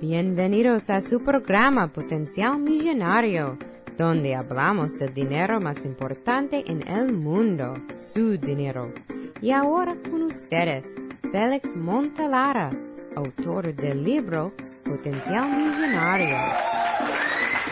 Bienvenidos a su programa Potencial Millonario, donde hablamos del dinero más importante en el mundo, su dinero. Y ahora con ustedes, Félix Montalara, autor del libro Potencial Millonario.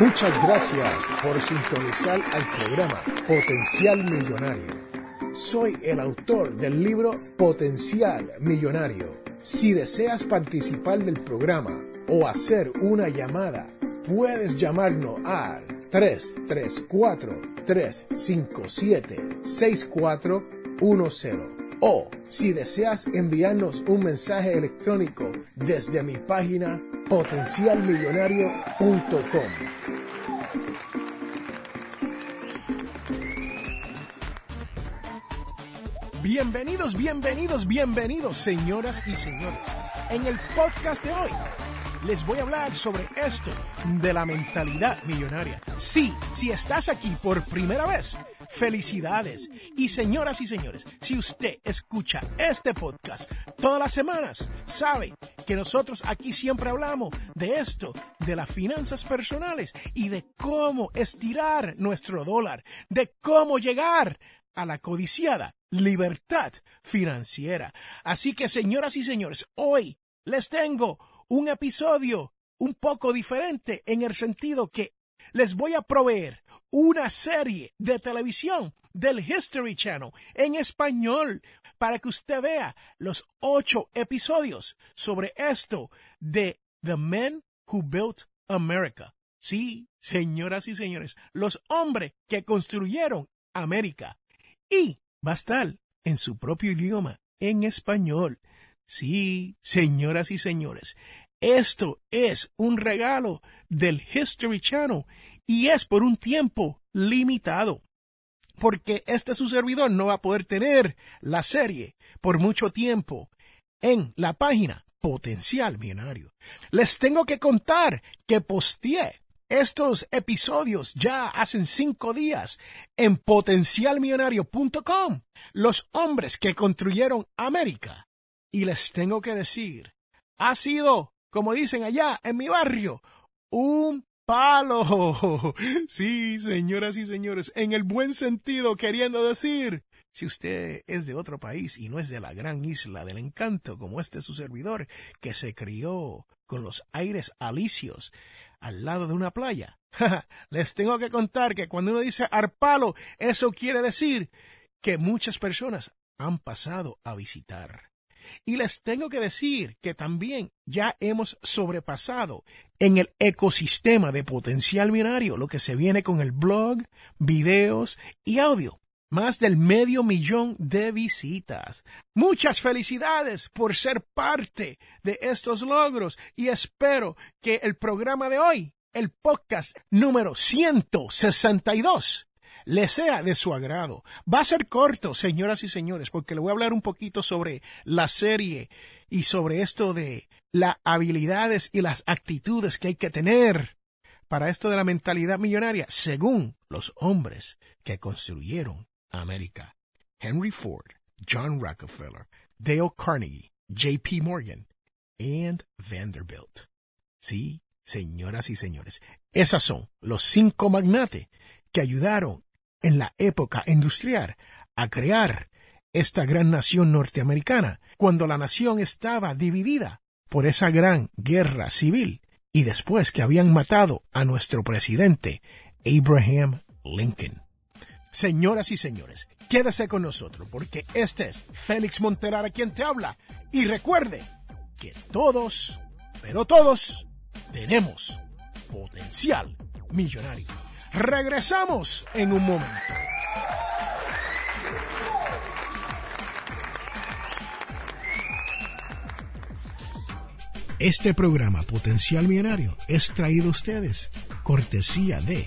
Muchas gracias por sintonizar al programa Potencial Millonario. Soy el autor del libro Potencial Millonario. Si deseas participar del programa o hacer una llamada, puedes llamarnos al 334-357-6410 o si deseas enviarnos un mensaje electrónico desde mi página potencialmillonario.com. Bienvenidos, bienvenidos, bienvenidos, señoras y señores. En el podcast de hoy les voy a hablar sobre esto de la mentalidad millonaria. Sí, si estás aquí por primera vez, felicidades. Y señoras y señores, si usted escucha este podcast todas las semanas, sabe que nosotros aquí siempre hablamos de esto, de las finanzas personales y de cómo estirar nuestro dólar, de cómo llegar a la codiciada libertad financiera. Así que, señoras y señores, hoy les tengo un episodio un poco diferente en el sentido que les voy a proveer una serie de televisión del History Channel en español para que usted vea los ocho episodios sobre esto de The Men Who Built America. Sí, señoras y señores, los hombres que construyeron América. Y va en su propio idioma, en español. Sí, señoras y señores, esto es un regalo del History Channel y es por un tiempo limitado. Porque este su servidor no va a poder tener la serie por mucho tiempo en la página Potencial Millonario. Les tengo que contar que posteé estos episodios ya hacen cinco días en potencialmillonario.com. Los hombres que construyeron América. Y les tengo que decir, ha sido, como dicen allá en mi barrio, un palo. Sí, señoras y señores, en el buen sentido, queriendo decir, si usted es de otro país y no es de la gran isla del encanto, como este su servidor, que se crió con los aires alicios al lado de una playa. Les tengo que contar que cuando uno dice arpalo, eso quiere decir que muchas personas han pasado a visitar. Y les tengo que decir que también ya hemos sobrepasado en el ecosistema de potencial binario lo que se viene con el blog, videos y audio. Más del medio millón de visitas. Muchas felicidades por ser parte de estos logros y espero que el programa de hoy, el podcast número 162, le sea de su agrado. Va a ser corto, señoras y señores, porque le voy a hablar un poquito sobre la serie y sobre esto de las habilidades y las actitudes que hay que tener para esto de la mentalidad millonaria, según los hombres que construyeron América. Henry Ford, John Rockefeller, Dale Carnegie, J.P. Morgan and Vanderbilt. Sí, señoras y señores, esas son los cinco magnates que ayudaron en la época industrial a crear esta gran nación norteamericana cuando la nación estaba dividida por esa gran guerra civil y después que habían matado a nuestro presidente Abraham Lincoln. Señoras y señores, quédese con nosotros porque este es Félix Montelara quien te habla. Y recuerde que todos, pero todos, tenemos potencial millonario. Regresamos en un momento. Este programa Potencial Millonario es traído a ustedes cortesía de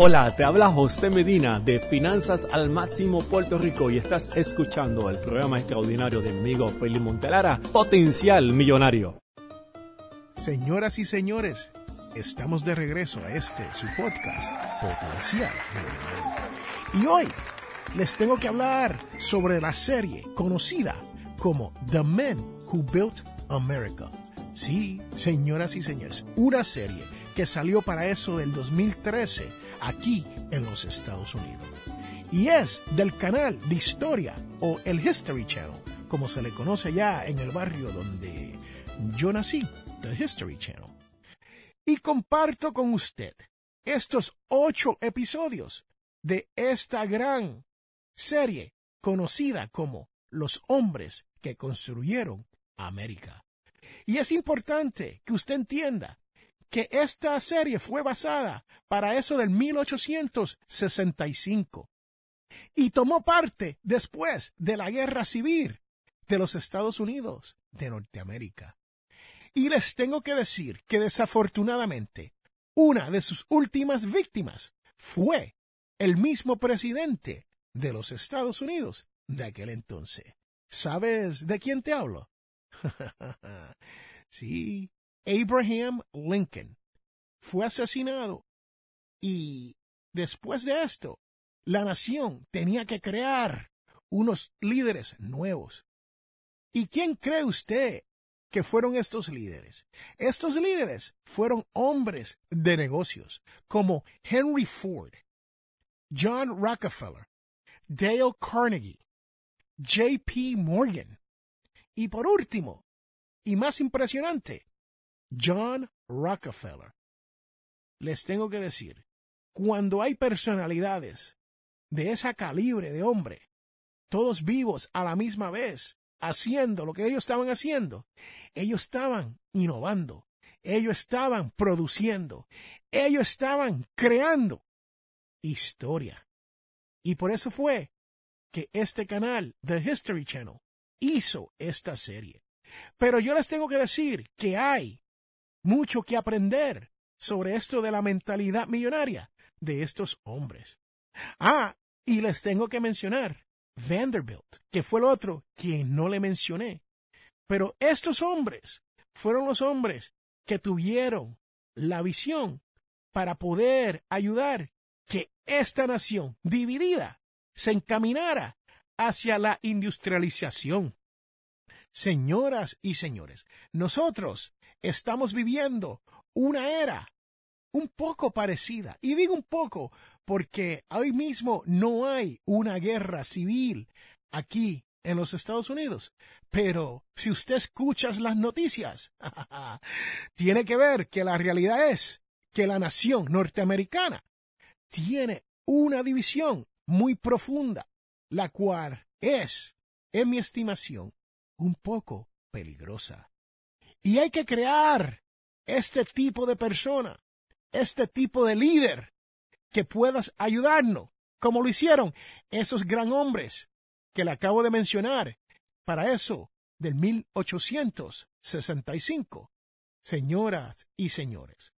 Hola, te habla José Medina de Finanzas al Máximo Puerto Rico y estás escuchando el programa extraordinario de mi amigo Felipe Montelara, Potencial Millonario. Señoras y señores, estamos de regreso a este, su podcast, Potencial Millonario. Y hoy les tengo que hablar sobre la serie conocida como The Men Who Built America. Sí, señoras y señores, una serie que salió para eso del 2013 aquí en los Estados Unidos. Y es del canal de historia o el History Channel, como se le conoce ya en el barrio donde yo nací, The History Channel. Y comparto con usted estos ocho episodios de esta gran serie conocida como Los hombres que construyeron América. Y es importante que usted entienda que esta serie fue basada para eso del 1865 y tomó parte después de la guerra civil de los Estados Unidos de Norteamérica. Y les tengo que decir que desafortunadamente una de sus últimas víctimas fue el mismo presidente de los Estados Unidos de aquel entonces. ¿Sabes de quién te hablo? sí, Abraham Lincoln fue asesinado y después de esto, la nación tenía que crear unos líderes nuevos. ¿Y quién cree usted que fueron estos líderes? Estos líderes fueron hombres de negocios como Henry Ford, John Rockefeller, Dale Carnegie, J.P. Morgan y por último, y más impresionante, John Rockefeller. Les tengo que decir, cuando hay personalidades de esa calibre de hombre, todos vivos a la misma vez, haciendo lo que ellos estaban haciendo, ellos estaban innovando, ellos estaban produciendo, ellos estaban creando historia. Y por eso fue que este canal, The History Channel, hizo esta serie. Pero yo les tengo que decir que hay mucho que aprender sobre esto de la mentalidad millonaria de estos hombres. Ah, y les tengo que mencionar Vanderbilt, que fue el otro que no le mencioné. Pero estos hombres fueron los hombres que tuvieron la visión para poder ayudar que esta nación dividida se encaminara hacia la industrialización. Señoras y señores, nosotros estamos viviendo una era un poco parecida. Y digo un poco porque hoy mismo no hay una guerra civil aquí en los Estados Unidos. Pero si usted escucha las noticias, tiene que ver que la realidad es que la nación norteamericana tiene una división muy profunda, la cual es, en mi estimación, un poco peligrosa. Y hay que crear este tipo de persona, este tipo de líder que puedas ayudarnos, como lo hicieron esos gran hombres que le acabo de mencionar, para eso del 1865. Señoras y señores,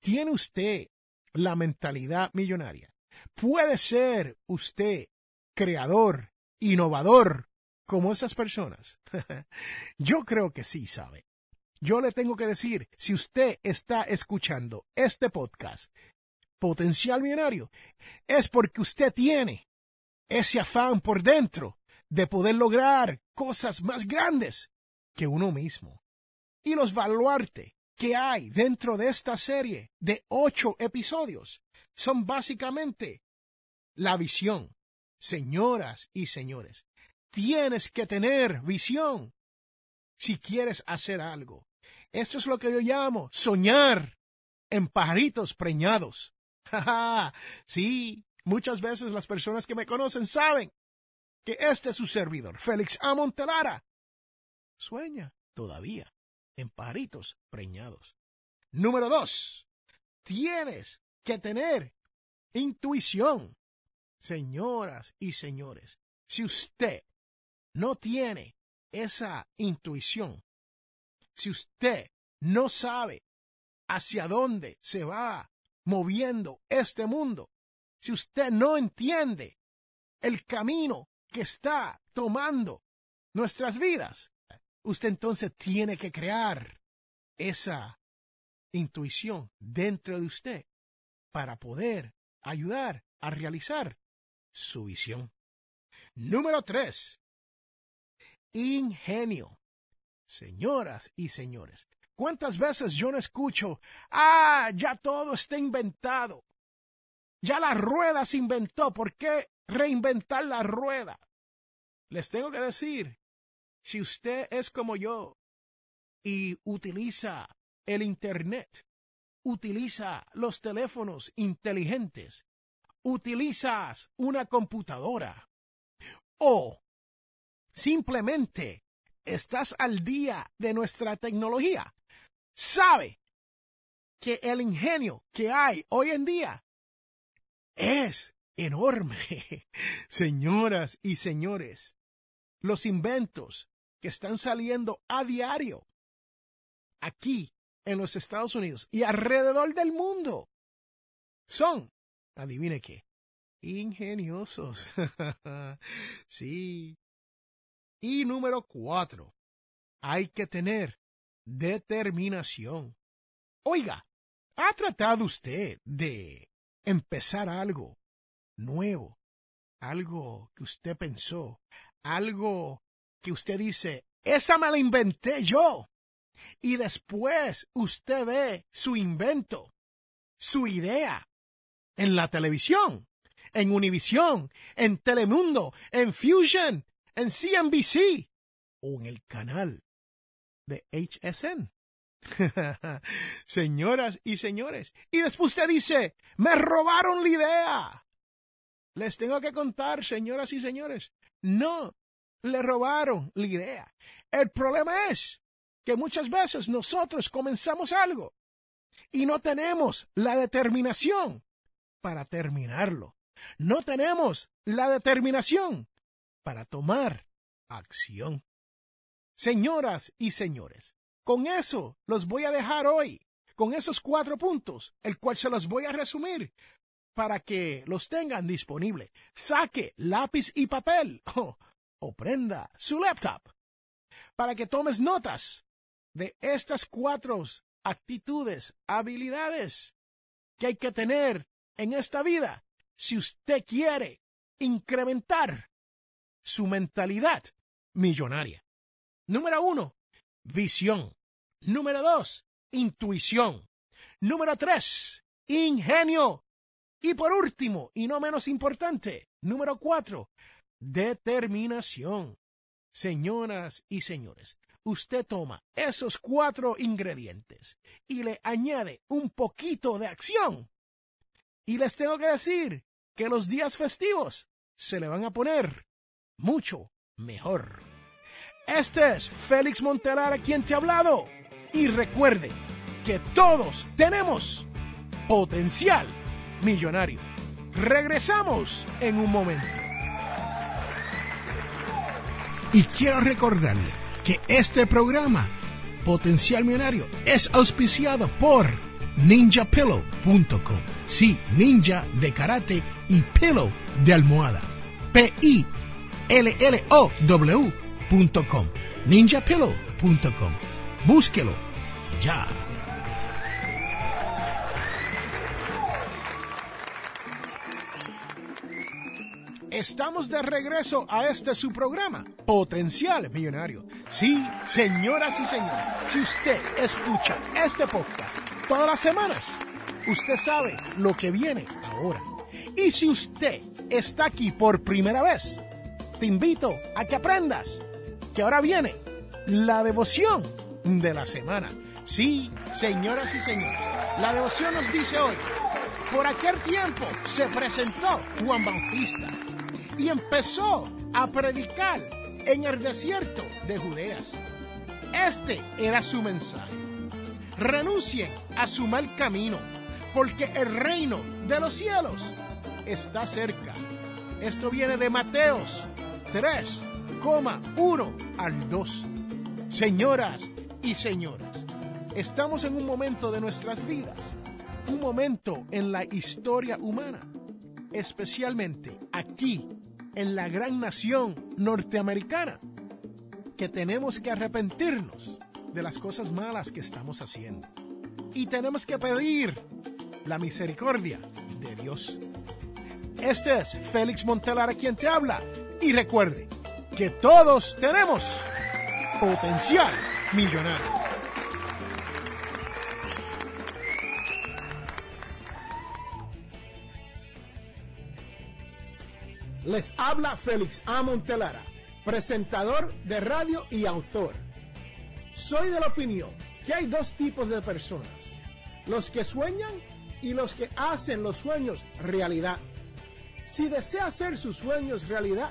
¿tiene usted la mentalidad millonaria? ¿Puede ser usted creador, innovador, como esas personas? Yo creo que sí, sabe. Yo le tengo que decir, si usted está escuchando este podcast, potencial millonario, es porque usted tiene ese afán por dentro de poder lograr cosas más grandes que uno mismo. Y los baluartes que hay dentro de esta serie de ocho episodios son básicamente la visión. Señoras y señores, tienes que tener visión si quieres hacer algo. Esto es lo que yo llamo soñar en pajaritos preñados. sí, muchas veces las personas que me conocen saben que este es su servidor, Félix Amontelara. Sueña todavía en pajaritos preñados. Número dos, tienes que tener intuición. Señoras y señores, si usted no tiene esa intuición, si usted no sabe hacia dónde se va moviendo este mundo, si usted no entiende el camino que está tomando nuestras vidas, usted entonces tiene que crear esa intuición dentro de usted para poder ayudar a realizar su visión. Número tres, ingenio. Señoras y señores, ¿cuántas veces yo no escucho, ah, ya todo está inventado? Ya la rueda se inventó, ¿por qué reinventar la rueda? Les tengo que decir, si usted es como yo y utiliza el Internet, utiliza los teléfonos inteligentes, utilizas una computadora o simplemente estás al día de nuestra tecnología, sabe que el ingenio que hay hoy en día es enorme. Señoras y señores, los inventos que están saliendo a diario aquí en los Estados Unidos y alrededor del mundo son, adivine qué, ingeniosos. sí. Y número cuatro, hay que tener determinación. Oiga, ¿ha tratado usted de empezar algo nuevo? Algo que usted pensó, algo que usted dice, esa me la inventé yo. Y después usted ve su invento, su idea, en la televisión, en Univision, en Telemundo, en Fusion, en CNBC o en el canal de HSN. Señoras y señores. Y después usted dice, me robaron la idea. Les tengo que contar, señoras y señores, no le robaron la idea. El problema es que muchas veces nosotros comenzamos algo y no tenemos la determinación para terminarlo. No tenemos la determinación para tomar acción. Señoras y señores, con eso los voy a dejar hoy, con esos cuatro puntos, el cual se los voy a resumir para que los tengan disponibles. Saque lápiz y papel o prenda su laptop para que tomes notas de estas cuatro actitudes, habilidades que hay que tener en esta vida si usted quiere incrementar su mentalidad millonaria. Número uno, visión. Número dos, intuición. Número tres, ingenio. Y por último, y no menos importante, número cuatro, determinación. Señoras y señores, usted toma esos cuatro ingredientes y le añade un poquito de acción. Y les tengo que decir que los días festivos se le van a poner mucho mejor. Este es Félix Montelara quien te ha hablado. Y recuerde que todos tenemos potencial millonario. Regresamos en un momento. Y quiero recordarle que este programa, Potencial Millonario, es auspiciado por ninjapillow.com. Sí, ninja de karate y pillow de almohada. P-I-L-L-O-W.com. ninjapillow.com. Búsquelo ya. Estamos de regreso a este su programa, Potencial Millonario. Sí, señoras y señores, si usted escucha este podcast todas las semanas, usted sabe lo que viene ahora. Y si usted está aquí por primera vez, te invito a que aprendas que ahora viene la devoción de la semana. Sí, señoras y señores, la devoción nos dice hoy, por aquel tiempo se presentó Juan Bautista y empezó a predicar en el desierto de Judeas. Este era su mensaje. Renuncien a su mal camino, porque el reino de los cielos está cerca. Esto viene de Mateos 3,1 al 2. Señoras y señores, estamos en un momento de nuestras vidas, un momento en la historia humana especialmente aquí, en la gran nación norteamericana, que tenemos que arrepentirnos de las cosas malas que estamos haciendo. Y tenemos que pedir la misericordia de Dios. Este es Félix Montelara quien te habla. Y recuerde que todos tenemos potencial millonario. Les habla Félix A. Montelara, presentador de radio y autor. Soy de la opinión que hay dos tipos de personas, los que sueñan y los que hacen los sueños realidad. Si desea hacer sus sueños realidad,